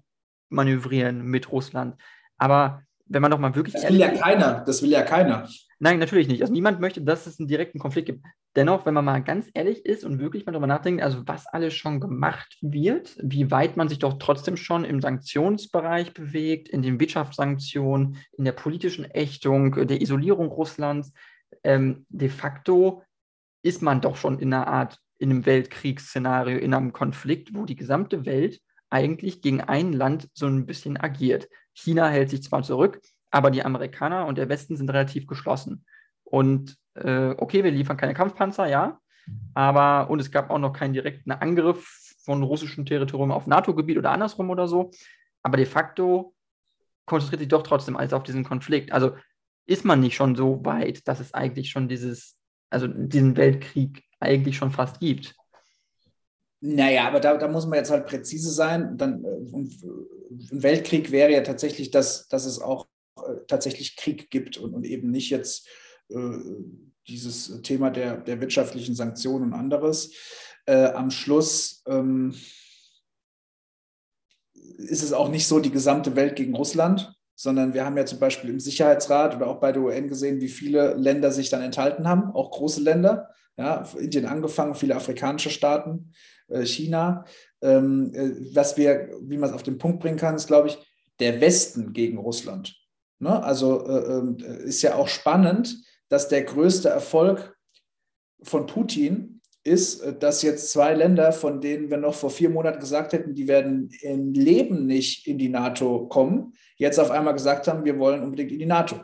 manövrieren mit Russland. Aber wenn man doch mal wirklich. Das will ja keiner. Das will ja keiner. Nein, natürlich nicht. Also niemand möchte, dass es einen direkten Konflikt gibt. Dennoch, wenn man mal ganz ehrlich ist und wirklich mal darüber nachdenkt, also was alles schon gemacht wird, wie weit man sich doch trotzdem schon im Sanktionsbereich bewegt, in den Wirtschaftssanktionen, in der politischen Ächtung, der Isolierung Russlands, ähm, de facto ist man doch schon in einer Art, in einem Weltkriegsszenario, in einem Konflikt, wo die gesamte Welt eigentlich gegen ein Land so ein bisschen agiert. China hält sich zwar zurück, aber die Amerikaner und der Westen sind relativ geschlossen. Und äh, okay, wir liefern keine Kampfpanzer, ja, aber und es gab auch noch keinen direkten Angriff von russischem Territorium auf NATO-Gebiet oder andersrum oder so. Aber de facto konzentriert sich doch trotzdem alles auf diesen Konflikt. Also ist man nicht schon so weit, dass es eigentlich schon dieses, also diesen Weltkrieg eigentlich schon fast gibt. Naja, aber da, da muss man jetzt halt präzise sein. Dann, äh, ein Weltkrieg wäre ja tatsächlich, dass, dass es auch äh, tatsächlich Krieg gibt und, und eben nicht jetzt äh, dieses Thema der, der wirtschaftlichen Sanktionen und anderes. Äh, am Schluss ähm, ist es auch nicht so die gesamte Welt gegen Russland, sondern wir haben ja zum Beispiel im Sicherheitsrat oder auch bei der UN gesehen, wie viele Länder sich dann enthalten haben, auch große Länder, ja, Indien angefangen, viele afrikanische Staaten, China. Ähm, äh, was wir, wie man es auf den Punkt bringen kann, ist, glaube ich, der Westen gegen Russland. Ne? Also äh, ähm, ist ja auch spannend, dass der größte Erfolg von Putin ist, äh, dass jetzt zwei Länder, von denen wir noch vor vier Monaten gesagt hätten, die werden im Leben nicht in die NATO kommen, jetzt auf einmal gesagt haben, wir wollen unbedingt in die NATO.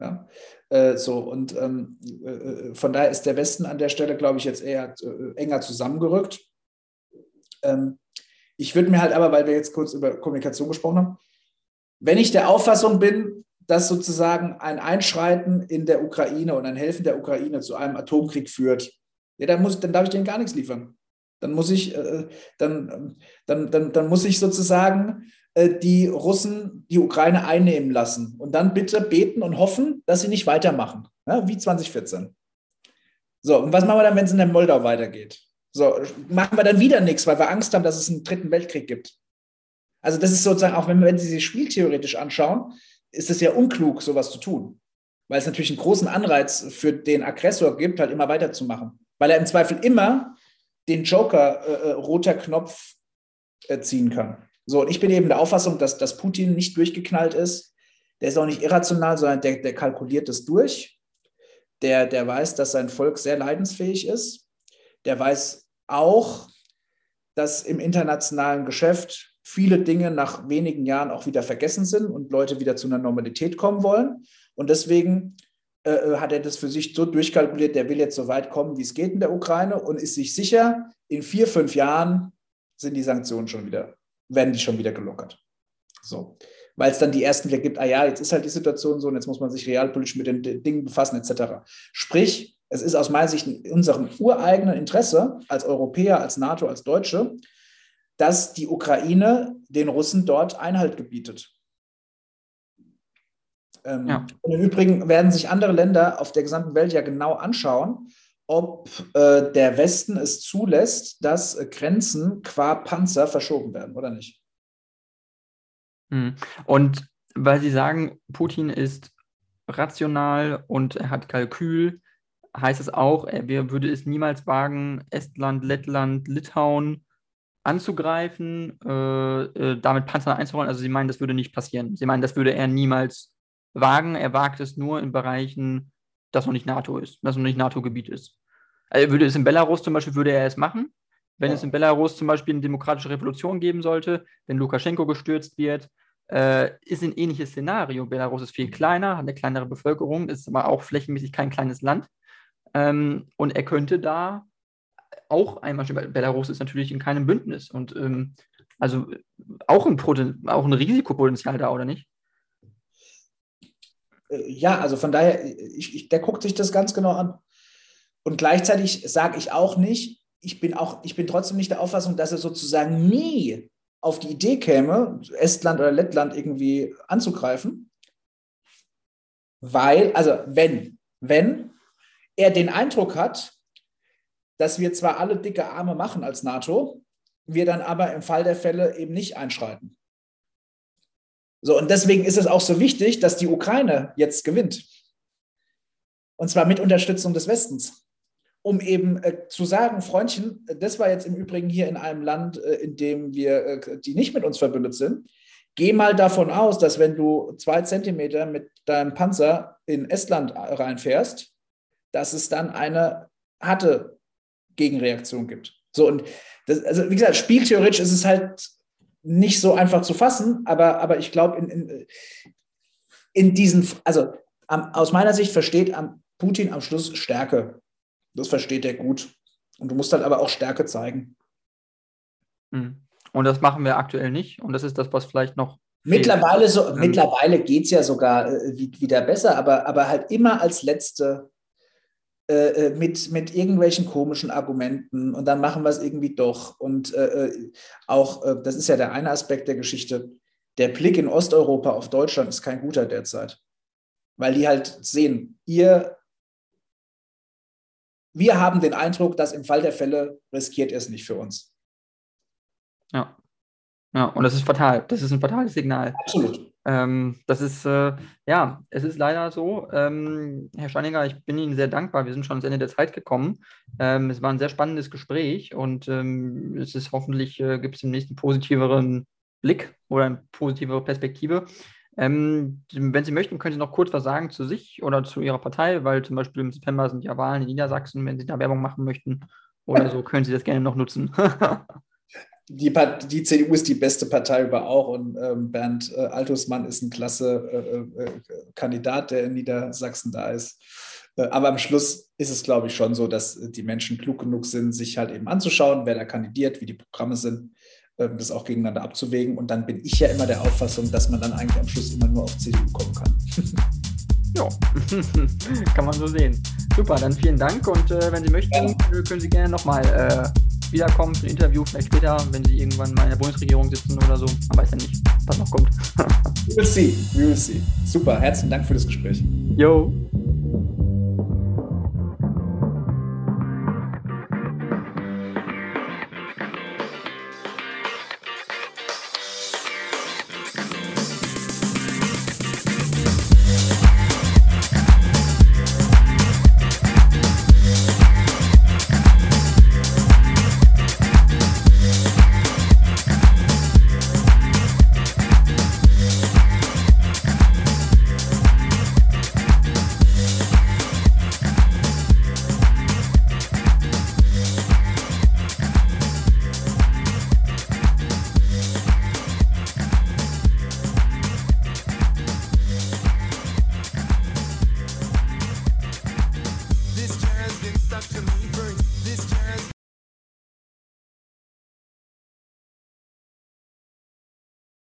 Ja? Äh, so, und ähm, äh, äh von daher ist der Westen an der Stelle, glaube ich, jetzt eher äh, enger zusammengerückt. Ähm, ich würde mir halt aber, weil wir jetzt kurz über Kommunikation gesprochen haben, wenn ich der Auffassung bin, dass sozusagen ein Einschreiten in der Ukraine und ein Helfen der Ukraine zu einem Atomkrieg führt, ja, dann, muss, dann darf ich denen gar nichts liefern. Dann muss ich, äh, dann, dann, dann, dann muss ich sozusagen äh, die Russen die Ukraine einnehmen lassen und dann bitte beten und hoffen, dass sie nicht weitermachen, ja, wie 2014. So, und was machen wir dann, wenn es in der Moldau weitergeht? So, machen wir dann wieder nichts, weil wir Angst haben, dass es einen dritten Weltkrieg gibt. Also das ist sozusagen, auch wenn, wenn Sie sich spieltheoretisch anschauen, ist es ja unklug, sowas zu tun. Weil es natürlich einen großen Anreiz für den Aggressor gibt, halt immer weiterzumachen. Weil er im Zweifel immer den Joker äh, äh, roter Knopf äh, ziehen kann. So, und ich bin eben der Auffassung, dass, dass Putin nicht durchgeknallt ist. Der ist auch nicht irrational, sondern der, der kalkuliert es durch. Der, der weiß, dass sein Volk sehr leidensfähig ist. Der weiß auch, dass im internationalen Geschäft viele Dinge nach wenigen Jahren auch wieder vergessen sind und Leute wieder zu einer Normalität kommen wollen. Und deswegen äh, äh, hat er das für sich so durchkalkuliert, der will jetzt so weit kommen, wie es geht in der Ukraine und ist sich sicher, in vier, fünf Jahren sind die Sanktionen schon wieder, werden die schon wieder gelockert. So. Weil es dann die ersten wieder gibt, ah ja, jetzt ist halt die Situation so und jetzt muss man sich realpolitisch mit den Dingen befassen, etc. Sprich, es ist aus meiner Sicht in unserem ureigenen Interesse als Europäer, als NATO, als Deutsche, dass die Ukraine den Russen dort Einhalt gebietet. Ähm, ja. Und im Übrigen werden sich andere Länder auf der gesamten Welt ja genau anschauen, ob äh, der Westen es zulässt, dass äh, Grenzen qua Panzer verschoben werden oder nicht. Hm. Und weil Sie sagen, Putin ist rational und er hat Kalkül, heißt es auch, er würde es niemals wagen, Estland, Lettland, Litauen anzugreifen, äh, äh, damit Panzer einzurollen. Also sie meinen, das würde nicht passieren. Sie meinen, das würde er niemals wagen. Er wagt es nur in Bereichen, das noch nicht NATO ist, das noch nicht NATO-Gebiet ist. Also würde es in Belarus zum Beispiel, würde er es machen. Wenn ja. es in Belarus zum Beispiel eine demokratische Revolution geben sollte, wenn Lukaschenko gestürzt wird, äh, ist ein ähnliches Szenario. Belarus ist viel kleiner, hat eine kleinere Bevölkerung, ist aber auch flächenmäßig kein kleines Land. Ähm, und er könnte da auch einmal, Belarus ist natürlich in keinem Bündnis und ähm, also auch ein, auch ein Risikopotenzial da, oder nicht? Äh, ja, also von daher, ich, ich, der guckt sich das ganz genau an. Und gleichzeitig sage ich auch nicht, ich bin auch, ich bin trotzdem nicht der Auffassung, dass er sozusagen nie auf die Idee käme, Estland oder Lettland irgendwie anzugreifen. Weil, also wenn, wenn er den Eindruck hat, dass wir zwar alle dicke Arme machen als NATO, wir dann aber im Fall der Fälle eben nicht einschreiten. So, und deswegen ist es auch so wichtig, dass die Ukraine jetzt gewinnt. Und zwar mit Unterstützung des Westens. Um eben äh, zu sagen, Freundchen, das war jetzt im Übrigen hier in einem Land, äh, in dem wir, äh, die nicht mit uns verbündet sind. Geh mal davon aus, dass wenn du zwei Zentimeter mit deinem Panzer in Estland reinfährst, dass es dann eine harte Gegenreaktion gibt. So, und das, also wie gesagt, spieltheoretisch ist es halt nicht so einfach zu fassen, aber, aber ich glaube, in, in, in diesen, also aus meiner Sicht versteht Putin am Schluss Stärke. Das versteht er gut. Und du musst halt aber auch Stärke zeigen. Hm. Und das machen wir aktuell nicht. Und das ist das, was vielleicht noch. Mittlerweile, so, ähm, mittlerweile geht es ja sogar äh, wieder besser, aber, aber halt immer als letzte äh, äh, mit, mit irgendwelchen komischen Argumenten und dann machen wir es irgendwie doch. Und äh, äh auch, äh, das ist ja der eine Aspekt der Geschichte, der Blick in Osteuropa auf Deutschland ist kein guter derzeit. Weil die halt sehen, ihr, wir haben den Eindruck, dass im Fall der Fälle riskiert ihr es nicht für uns. Ja. Ja, und das ist fatal. Das ist ein fatales Signal. Absolut. Ähm, das ist, äh, ja, es ist leider so. Ähm, Herr Steininger, ich bin Ihnen sehr dankbar. Wir sind schon ans Ende der Zeit gekommen. Ähm, es war ein sehr spannendes Gespräch und ähm, es ist hoffentlich, äh, gibt es im nächsten positiveren Blick oder eine positivere Perspektive. Ähm, wenn Sie möchten, können Sie noch kurz was sagen zu sich oder zu Ihrer Partei, weil zum Beispiel im September sind ja Wahlen in Niedersachsen. Wenn Sie da Werbung machen möchten oder so, können Sie das gerne noch nutzen. die, die, CDU ist die beste Partei über auch und ähm, Bernd äh, Altusmann ist ein klasse äh, äh, Kandidat, der in Niedersachsen da ist. Äh, aber am Schluss ist es, glaube ich, schon so, dass die Menschen klug genug sind, sich halt eben anzuschauen, wer da kandidiert, wie die Programme sind, ähm, das auch gegeneinander abzuwägen. Und dann bin ich ja immer der Auffassung, dass man dann eigentlich am Schluss immer nur auf CDU kommen kann. Ja, kann man so sehen. Super, dann vielen Dank und äh, wenn Sie möchten, ja. können Sie gerne nochmal äh, wiederkommen für ein Interview, vielleicht später, wenn Sie irgendwann mal in der Bundesregierung sitzen oder so. Man weiß ja nicht, was noch kommt. we will see, we will see. Super, herzlichen Dank für das Gespräch. Jo.